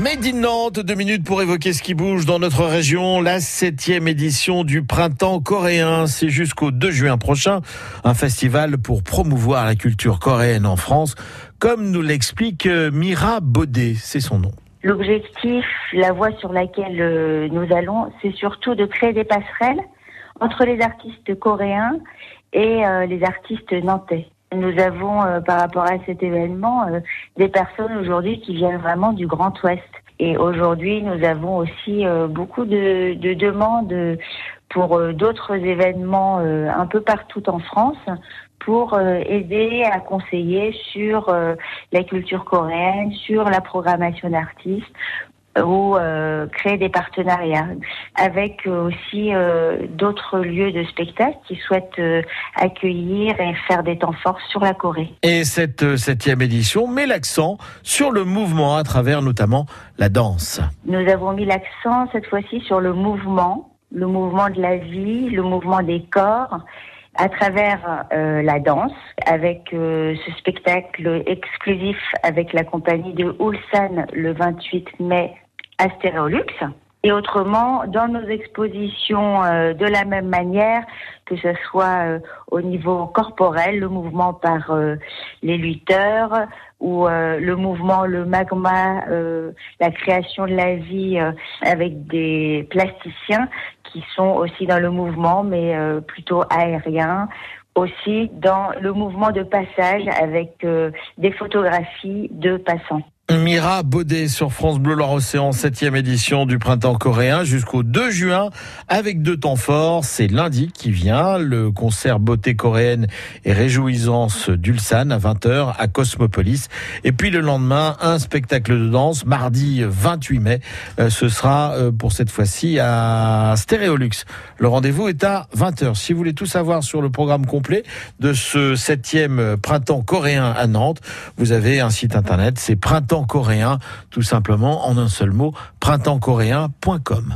Made in Nantes, deux minutes pour évoquer ce qui bouge dans notre région. La septième édition du printemps coréen, c'est jusqu'au 2 juin prochain. Un festival pour promouvoir la culture coréenne en France, comme nous l'explique euh, Mira Baudet, c'est son nom. L'objectif, la voie sur laquelle euh, nous allons, c'est surtout de créer des passerelles entre les artistes coréens et euh, les artistes nantais. Nous avons, euh, par rapport à cet événement, euh, des personnes aujourd'hui qui viennent vraiment du Grand Ouest. Et aujourd'hui, nous avons aussi euh, beaucoup de, de demandes pour d'autres événements un peu partout en France pour aider à conseiller sur la culture coréenne, sur la programmation d'artistes, ou euh, créer des partenariats avec euh, aussi euh, d'autres lieux de spectacle qui souhaitent euh, accueillir et faire des temps forts sur la Corée. Et cette septième édition met l'accent sur le mouvement à travers notamment la danse. Nous avons mis l'accent cette fois-ci sur le mouvement, le mouvement de la vie, le mouvement des corps à travers euh, la danse, avec euh, ce spectacle exclusif avec la compagnie de Ulsan le 28 mai à Stéréolux. Et autrement, dans nos expositions, euh, de la même manière, que ce soit euh, au niveau corporel, le mouvement par euh, les lutteurs, ou le mouvement, le magma, la création de la vie avec des plasticiens qui sont aussi dans le mouvement, mais plutôt aérien, aussi dans le mouvement de passage avec des photographies de passants. Mira Baudet sur France Bleu Loire-Océan, septième édition du printemps coréen jusqu'au 2 juin avec deux temps forts. C'est lundi qui vient, le concert beauté coréenne et réjouissance d'Ulsan à 20h à Cosmopolis. Et puis le lendemain, un spectacle de danse, mardi 28 mai. Euh, ce sera euh, pour cette fois-ci à Stéréolux. Le rendez-vous est à 20h. Si vous voulez tout savoir sur le programme complet de ce septième printemps coréen à Nantes, vous avez un site internet, c'est coréen, tout simplement en un seul mot, printempscoréen.com.